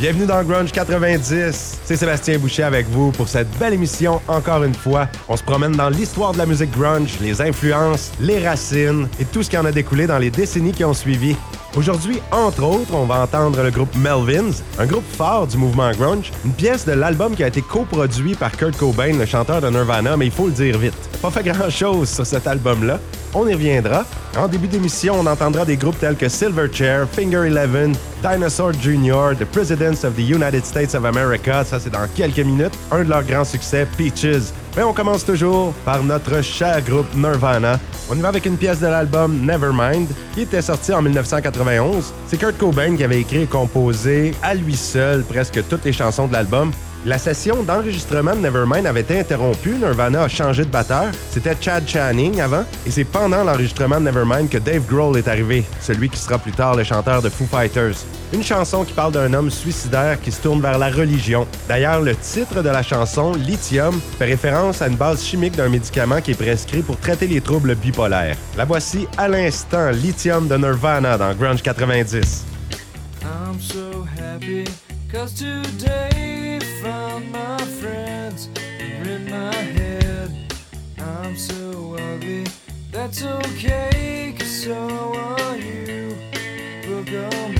Bienvenue dans Grunge 90. C'est Sébastien Boucher avec vous pour cette belle émission encore une fois. On se promène dans l'histoire de la musique grunge, les influences, les racines et tout ce qui en a découlé dans les décennies qui ont suivi. Aujourd'hui, entre autres, on va entendre le groupe Melvins, un groupe fort du mouvement grunge, une pièce de l'album qui a été coproduit par Kurt Cobain, le chanteur de Nirvana, mais il faut le dire vite. Pas fait grand-chose sur cet album-là. On y reviendra. En début d'émission, on entendra des groupes tels que Silverchair, Finger Eleven, Dinosaur Jr., The Presidents of the United States of America, ça c'est dans quelques minutes, un de leurs grands succès, Peaches. Mais on commence toujours par notre cher groupe Nirvana. On y va avec une pièce de l'album Nevermind, qui était sorti en 1991. C'est Kurt Cobain qui avait écrit et composé à lui seul presque toutes les chansons de l'album. La session d'enregistrement de Nevermind avait été interrompue. Nirvana a changé de batteur. C'était Chad Channing avant. Et c'est pendant l'enregistrement de Nevermind que Dave Grohl est arrivé, celui qui sera plus tard le chanteur de Foo Fighters. Une chanson qui parle d'un homme suicidaire qui se tourne vers la religion. D'ailleurs, le titre de la chanson, Lithium, fait référence à une base chimique d'un médicament qui est prescrit pour traiter les troubles bipolaires. La voici à l'instant, Lithium de Nirvana dans Grunge 90. I'm so happy cause today found my friends are in my head. I'm so ugly, that's okay, cause so are you. Book on me is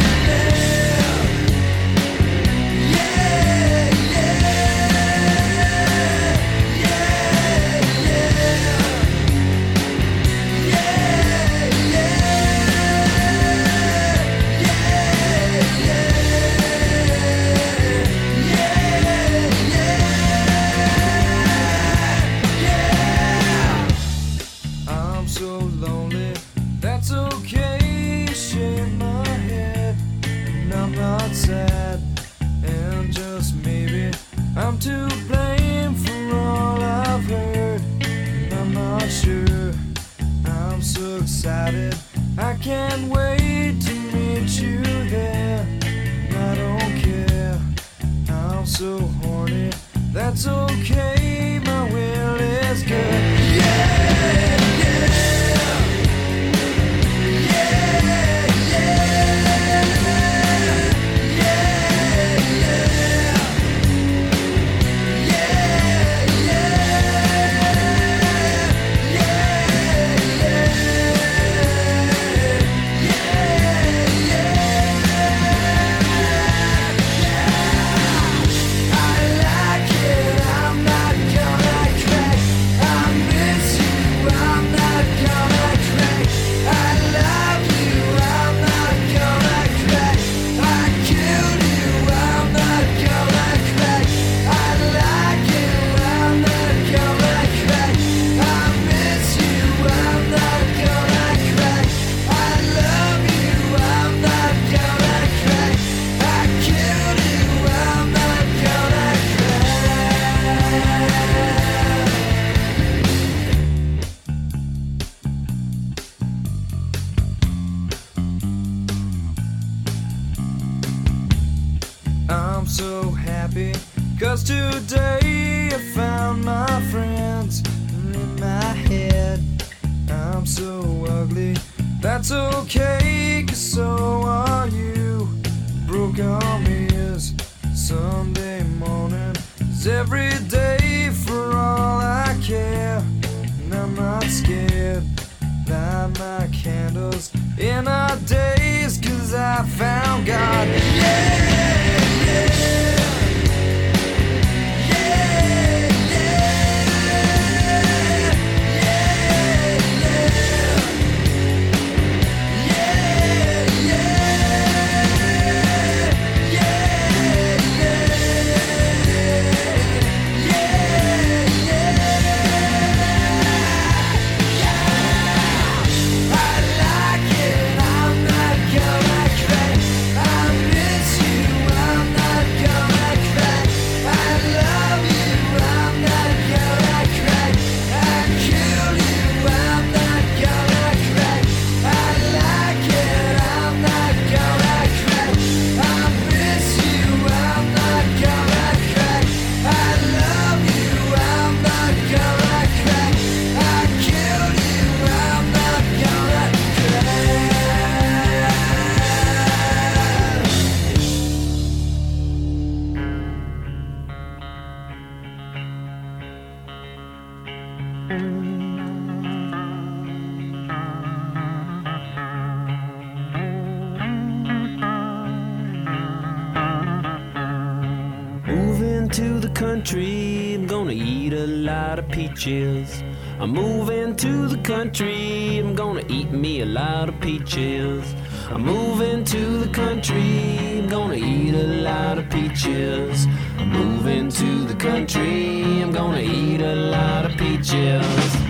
peaches. I'm moving to the country. I'm gonna eat me a lot of peaches. I'm moving to the country. I'm gonna eat a lot of peaches. I'm moving to the country. I'm gonna eat a lot of peaches. Peaches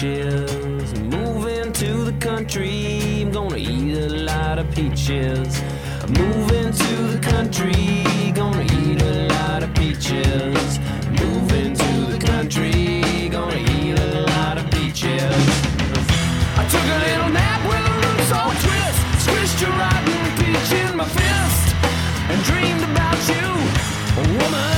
of. Moving to the country, I'm gonna eat a lot of peaches. Moving to the country, gonna eat a lot of peaches. Moving to the country, gonna eat a lot of peaches. I took a little nap with a loose old twist. Squished a rotten peach in my fist and dreamed about you, woman.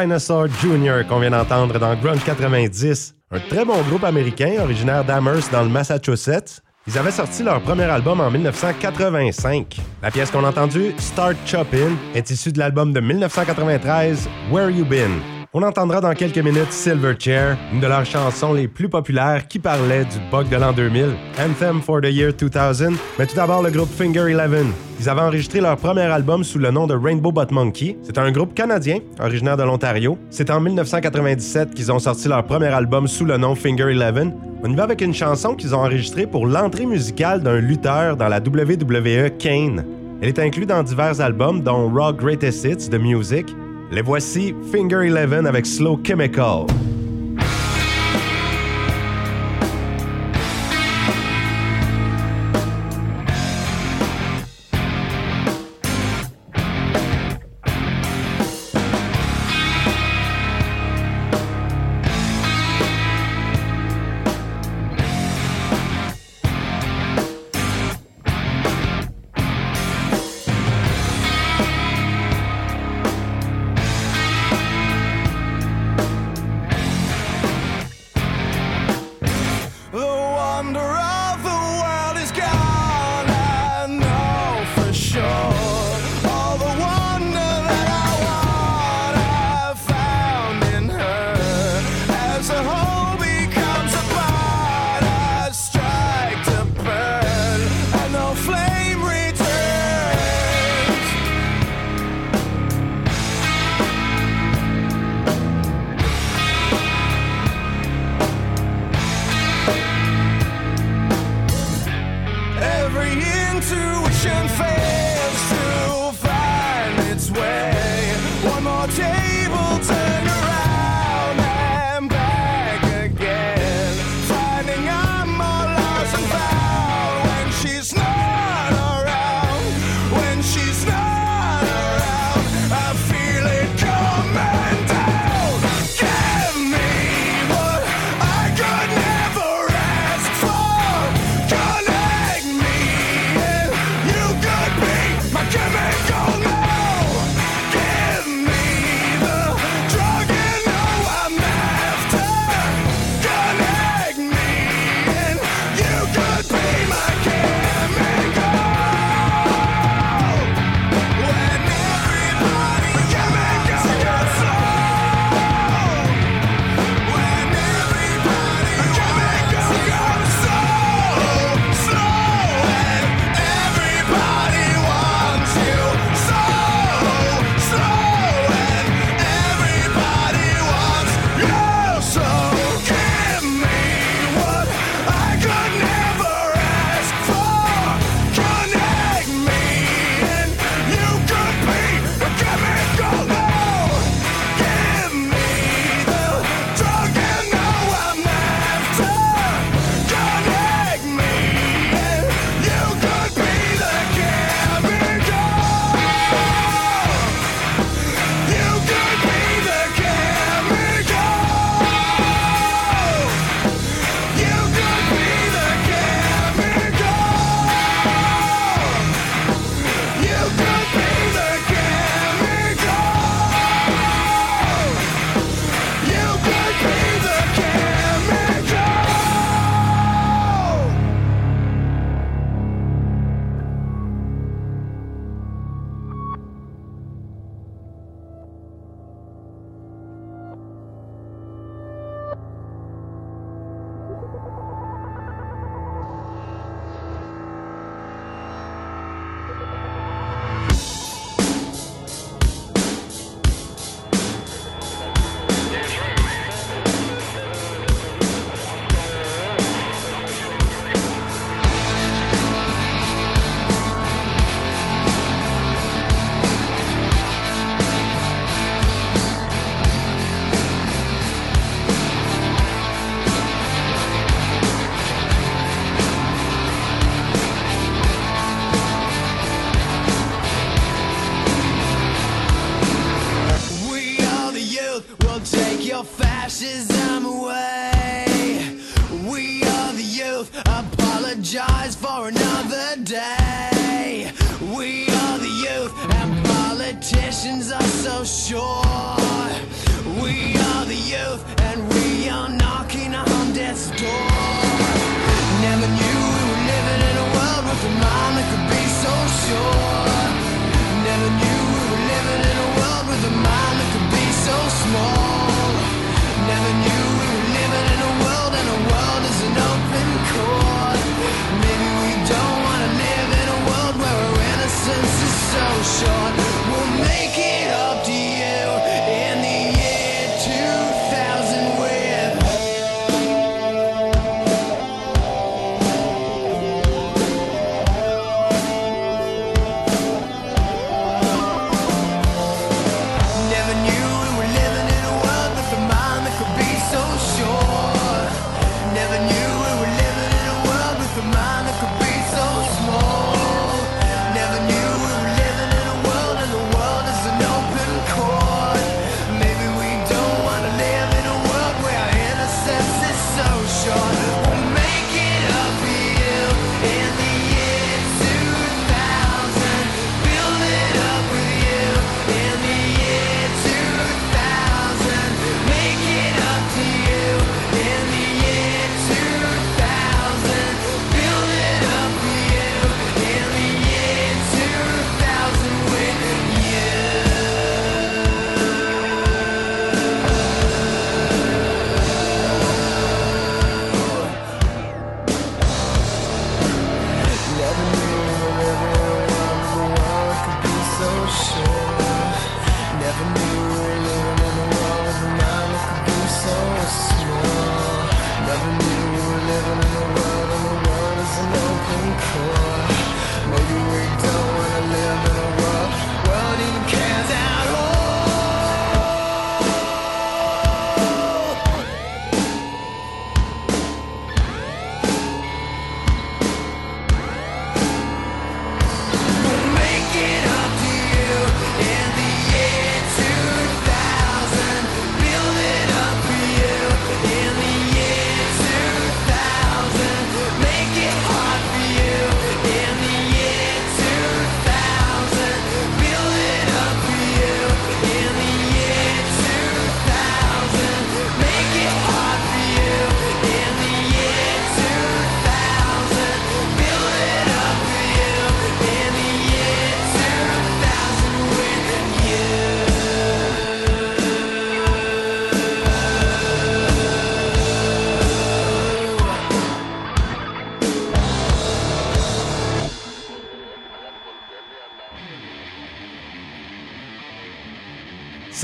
Dinosaur Jr. qu'on vient d'entendre dans Grunge 90. Un très bon groupe américain originaire d'Amherst dans le Massachusetts. Ils avaient sorti leur premier album en 1985. La pièce qu'on a entendue, Start Choppin', est issue de l'album de 1993, Where You Been. On entendra dans quelques minutes Silverchair, une de leurs chansons les plus populaires qui parlait du bug de l'an 2000, Anthem for the Year 2000, mais tout d'abord le groupe Finger Eleven. Ils avaient enregistré leur premier album sous le nom de Rainbow Butt Monkey. C'est un groupe canadien, originaire de l'Ontario. C'est en 1997 qu'ils ont sorti leur premier album sous le nom Finger Eleven. On y va avec une chanson qu'ils ont enregistrée pour l'entrée musicale d'un lutteur dans la WWE Kane. Elle est inclue dans divers albums, dont Raw Greatest Hits de Music, les voici Finger Eleven avec Slow Chemical.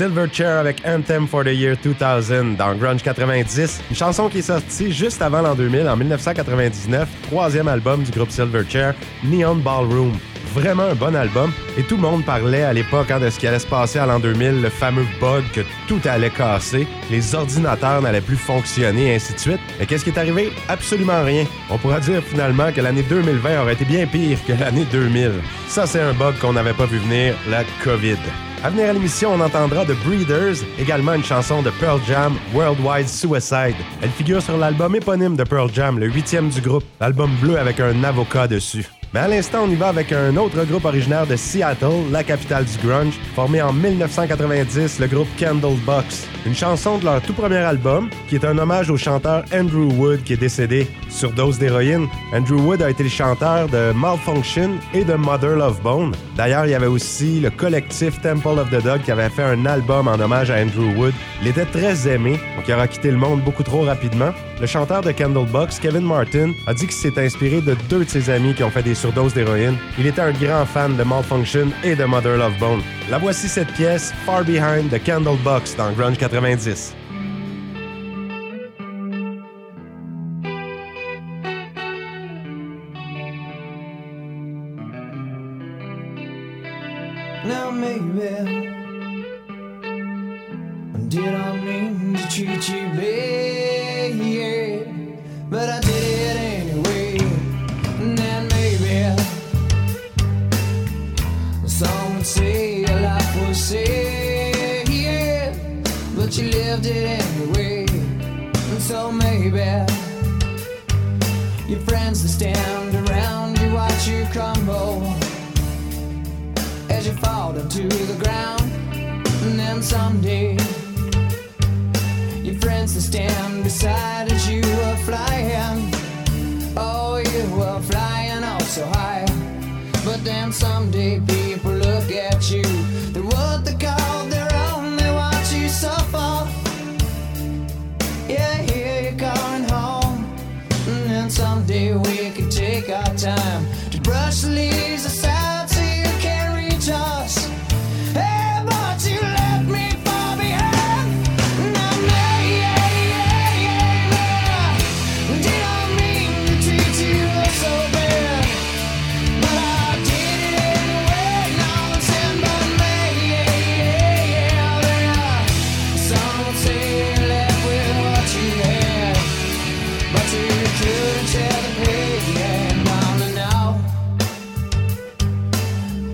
Silverchair avec Anthem for the Year 2000 dans Grunge 90, une chanson qui est sortie juste avant l'an 2000, en 1999, troisième album du groupe Silverchair, Neon Ballroom. Vraiment un bon album, et tout le monde parlait à l'époque hein, de ce qui allait se passer à l'an 2000, le fameux bug que tout allait casser, les ordinateurs n'allaient plus fonctionner, et ainsi de suite. Mais qu'est-ce qui est arrivé? Absolument rien. On pourra dire finalement que l'année 2020 aurait été bien pire que l'année 2000. Ça, c'est un bug qu'on n'avait pas vu venir, la COVID. À venir à l'émission, on entendra The Breeders, également une chanson de Pearl Jam, Worldwide Suicide. Elle figure sur l'album éponyme de Pearl Jam, le huitième du groupe, l'album bleu avec un avocat dessus. Mais à l'instant, on y va avec un autre groupe originaire de Seattle, la capitale du grunge, formé en 1990, le groupe Candlebox. Une chanson de leur tout premier album, qui est un hommage au chanteur Andrew Wood qui est décédé sur dose d'héroïne. Andrew Wood a été le chanteur de Malfunction et de Mother Love Bone. D'ailleurs, il y avait aussi le collectif Temple of the Dog qui avait fait un album en hommage à Andrew Wood. Il était très aimé, donc il aura quitté le monde beaucoup trop rapidement. Le chanteur de Candlebox, Kevin Martin, a dit qu'il s'est inspiré de deux de ses amis qui ont fait des surdoses d'héroïne. Il était un grand fan de Malfunction et de Mother Love Bone. La voici cette pièce, Far Behind de Candlebox dans Grunge 90.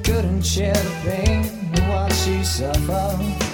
couldn't share the pain of what she suffered.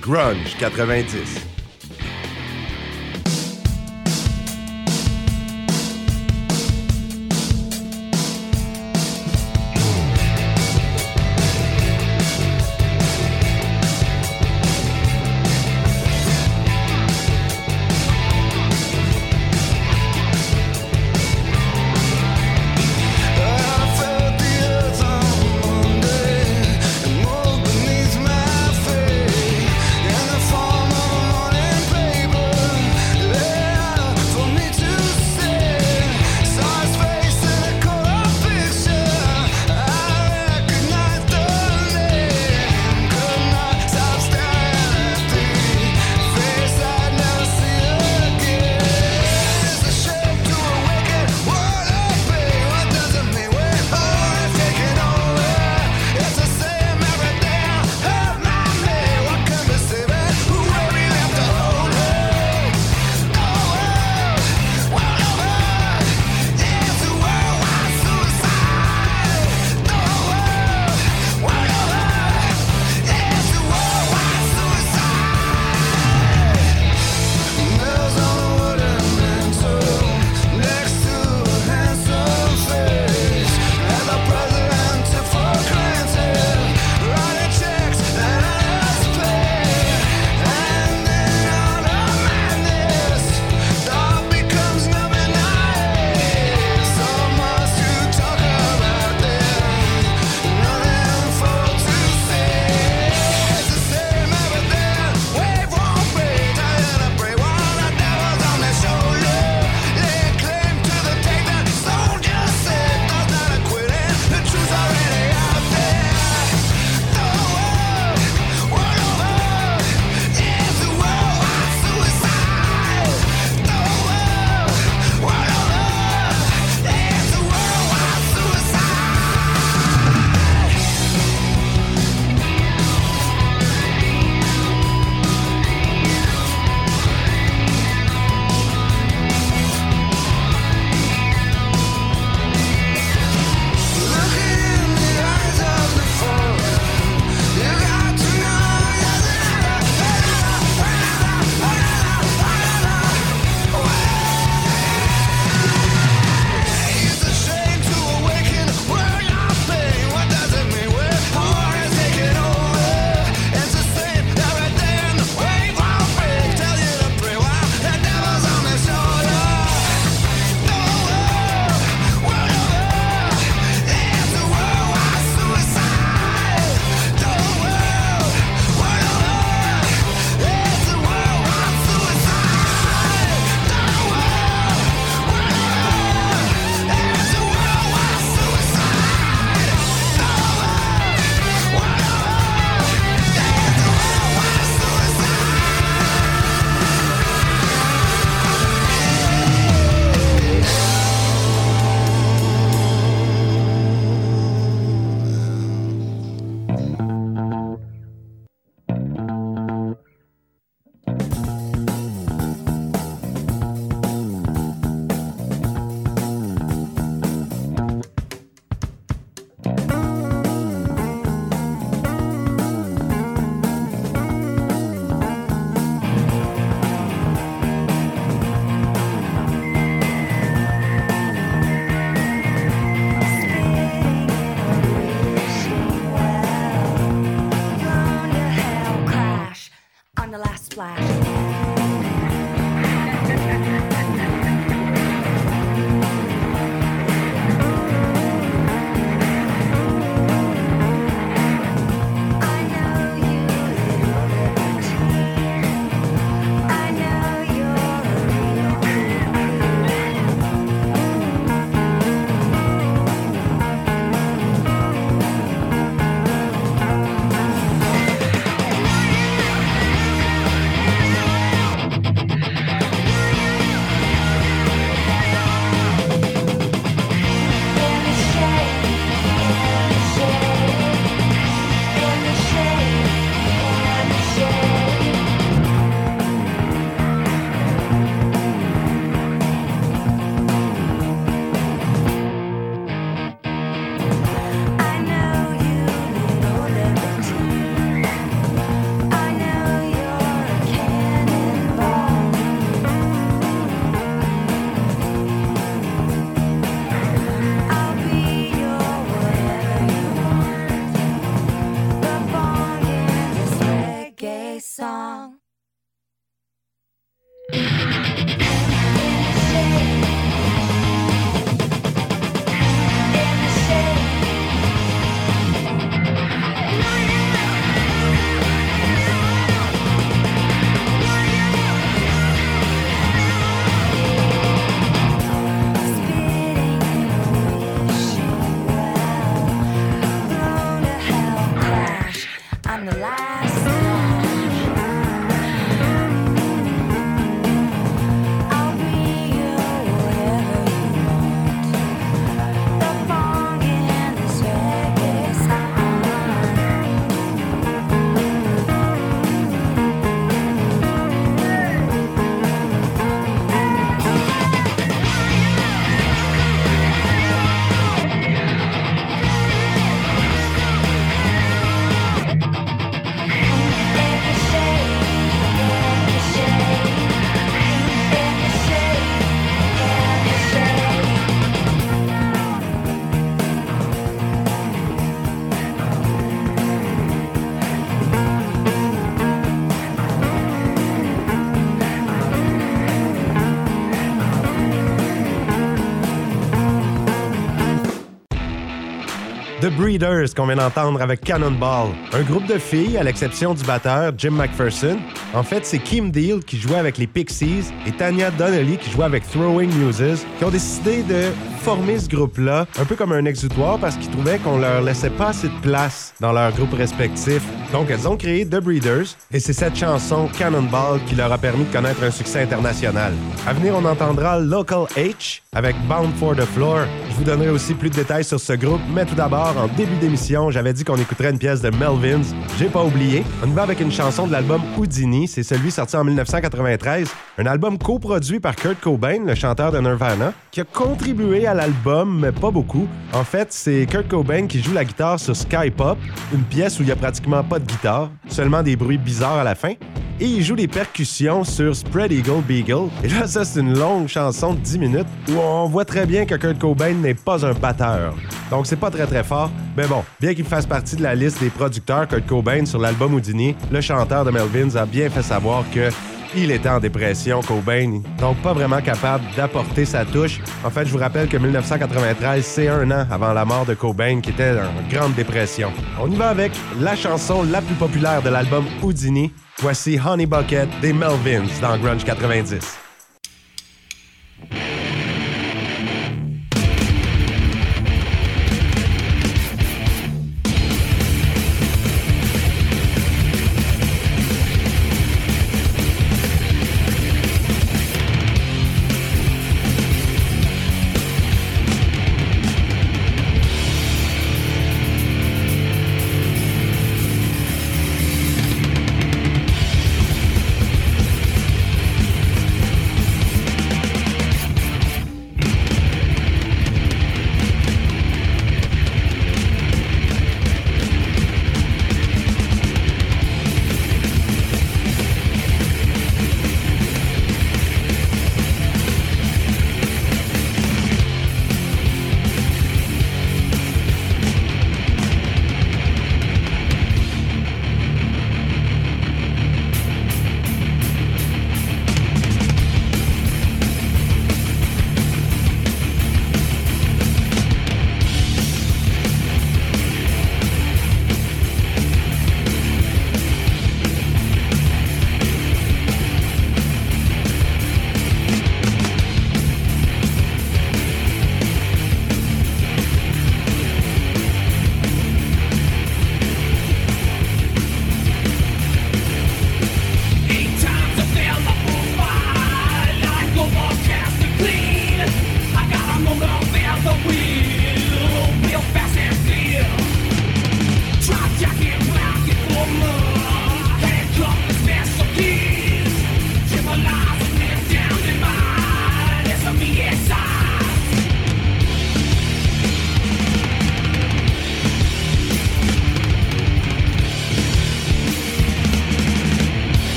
grunge 90. Breeders qu'on vient d'entendre avec Cannonball, un groupe de filles à l'exception du batteur Jim McPherson. En fait, c'est Kim Deal qui jouait avec les Pixies et Tanya Donnelly qui jouait avec Throwing Muses qui ont décidé de former ce groupe-là un peu comme un exutoire parce qu'ils trouvaient qu'on leur laissait pas assez de place dans leur groupe respectif. Donc elles ont créé The Breeders et c'est cette chanson Cannonball qui leur a permis de connaître un succès international. À venir, on entendra Local H avec Bound for the Floor. Vous donnerai aussi plus de détails sur ce groupe, mais tout d'abord, en début d'émission, j'avais dit qu'on écouterait une pièce de Melvins. J'ai pas oublié. On y va avec une chanson de l'album Houdini. C'est celui sorti en 1993. Un album coproduit par Kurt Cobain, le chanteur de Nirvana, qui a contribué à l'album, mais pas beaucoup. En fait, c'est Kurt Cobain qui joue la guitare sur Sky Pop, une pièce où il y a pratiquement pas de guitare, seulement des bruits bizarres à la fin. Et il joue les percussions sur Spread Eagle Beagle. Et là, ça, c'est une longue chanson de 10 minutes où on voit très bien que Kurt Cobain n'est pas un batteur. Donc, c'est pas très très fort. Mais bon, bien qu'il fasse partie de la liste des producteurs Kurt Cobain sur l'album Houdini, le chanteur de Melvins a bien fait savoir que il était en dépression, Cobain, donc pas vraiment capable d'apporter sa touche. En fait, je vous rappelle que 1993, c'est un an avant la mort de Cobain, qui était en grande dépression. On y va avec la chanson la plus populaire de l'album Houdini. Voici Honey Bucket des Melvins dans Grunge 90.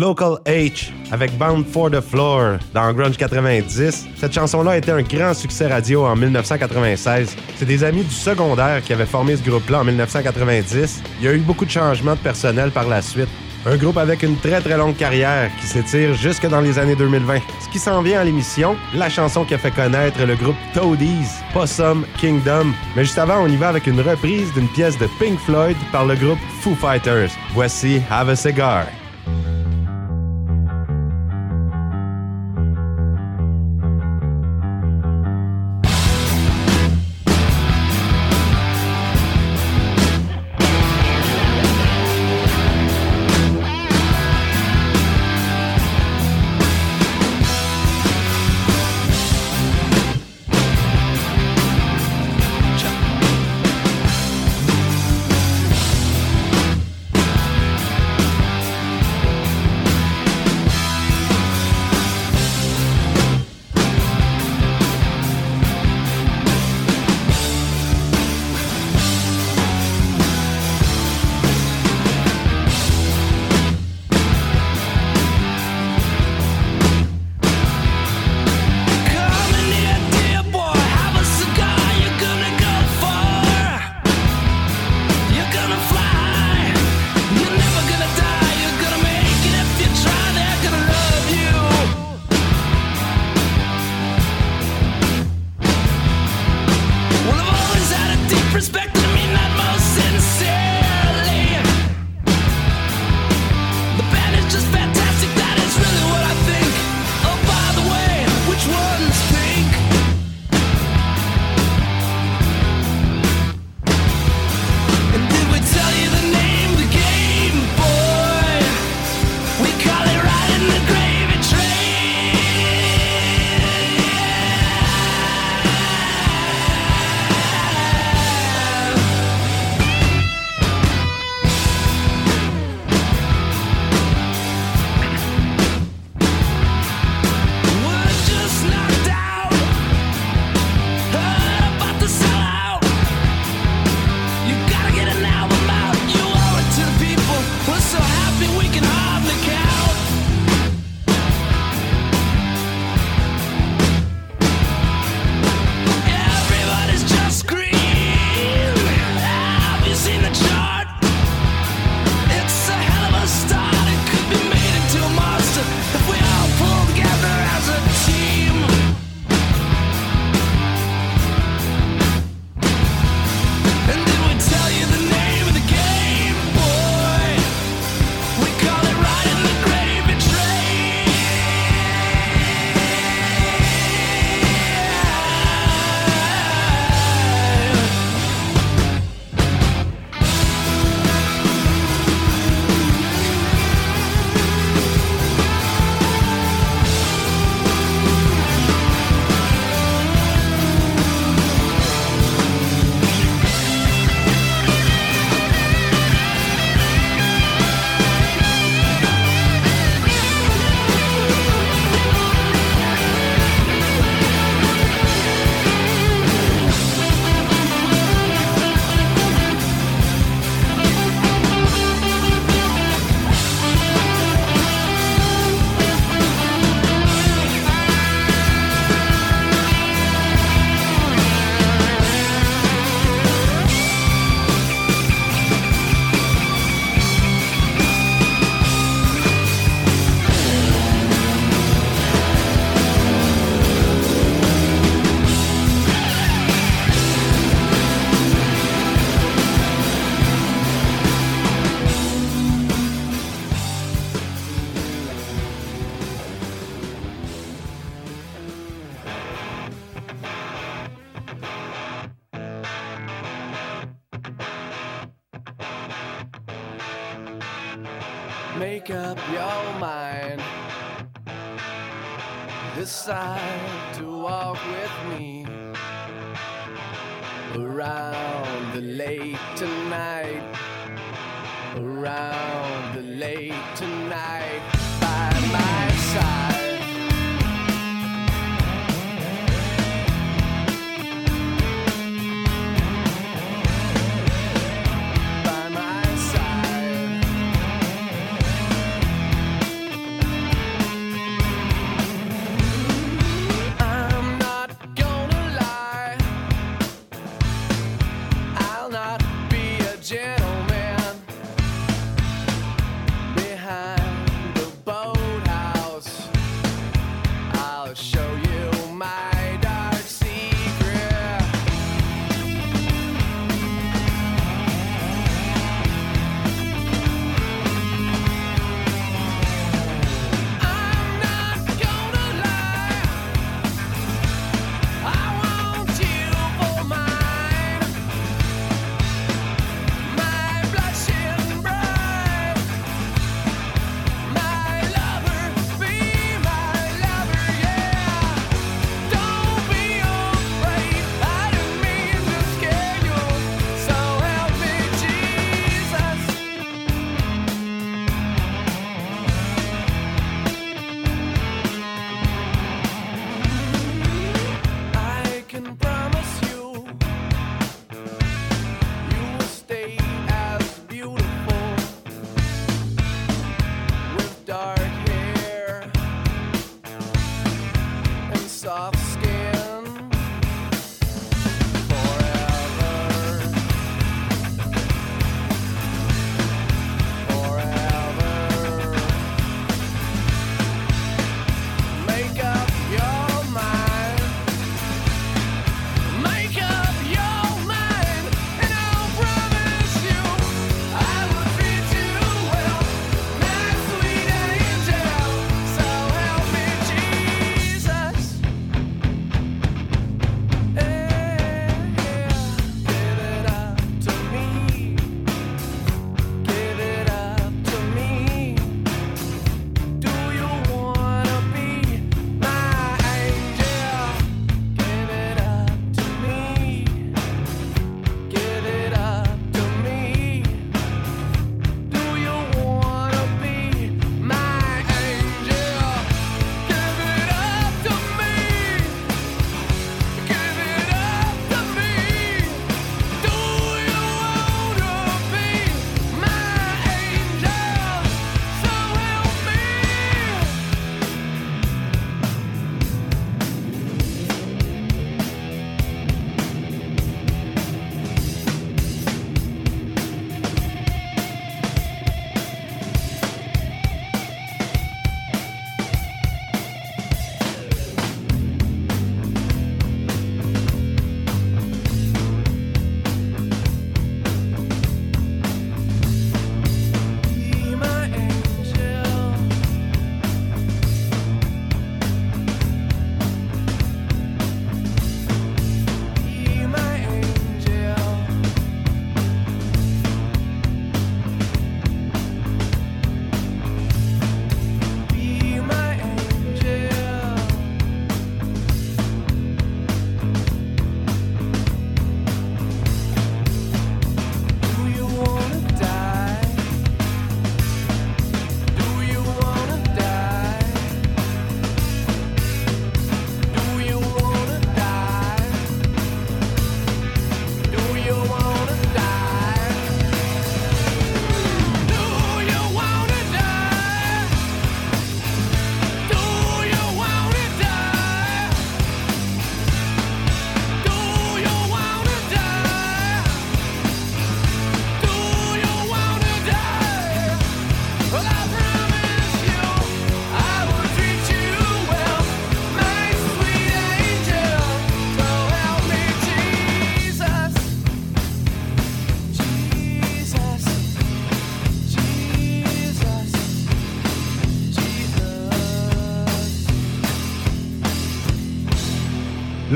Local H avec Bound for the Floor dans Grunge 90. Cette chanson-là a été un grand succès radio en 1996. C'est des amis du secondaire qui avaient formé ce groupe-là en 1990. Il y a eu beaucoup de changements de personnel par la suite. Un groupe avec une très très longue carrière qui s'étire jusque dans les années 2020. Ce qui s'en vient à l'émission, la chanson qui a fait connaître le groupe Toadies, Possum, Kingdom. Mais juste avant, on y va avec une reprise d'une pièce de Pink Floyd par le groupe Foo Fighters. Voici Have a Cigar.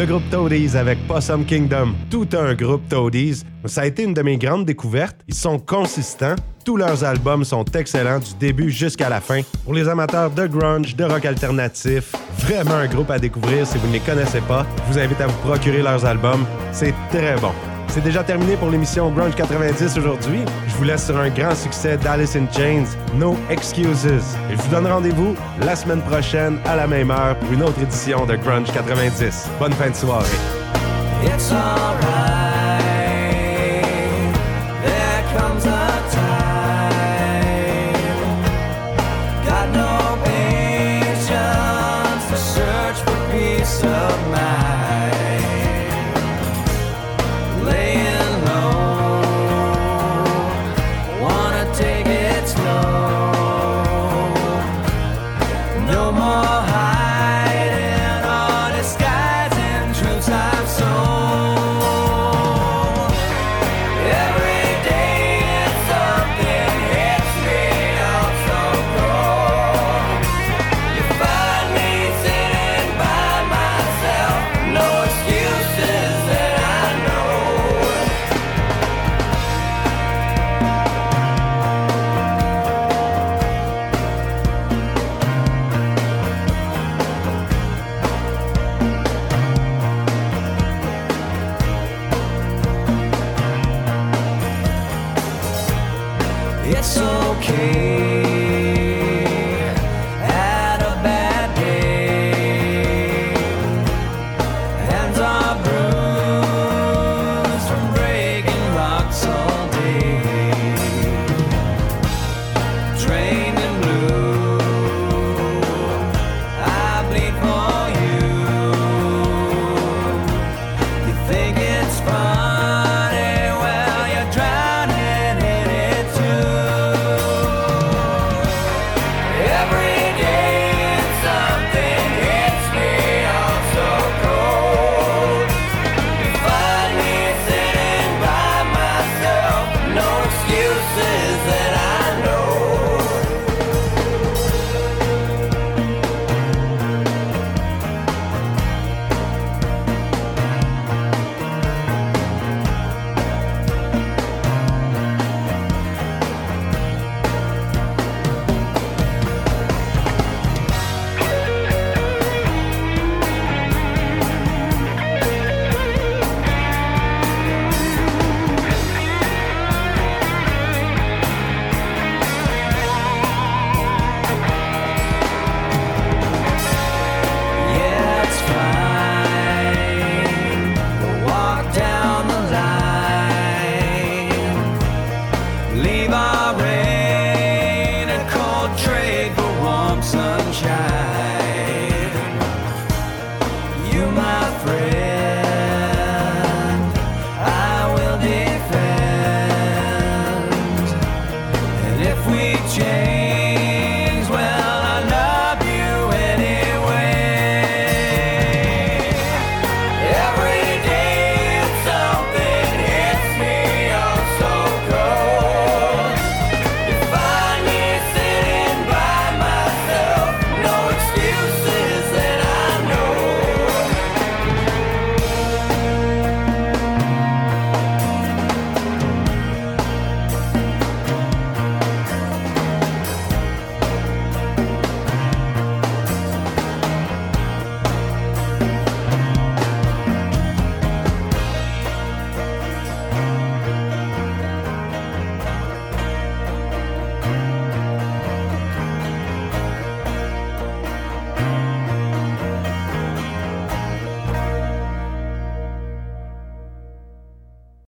Le groupe Toadies avec Possum Kingdom. Tout un groupe Toadies. Ça a été une de mes grandes découvertes. Ils sont consistants. Tous leurs albums sont excellents du début jusqu'à la fin. Pour les amateurs de grunge, de rock alternatif, vraiment un groupe à découvrir si vous ne les connaissez pas. Je vous invite à vous procurer leurs albums. C'est très bon. C'est déjà terminé pour l'émission Grunge 90 aujourd'hui. Je vous laisse sur un grand succès d'Alice in Chains, No Excuses. Et je vous donne rendez-vous la semaine prochaine à la même heure pour une autre édition de Grunge 90. Bonne fin de soirée.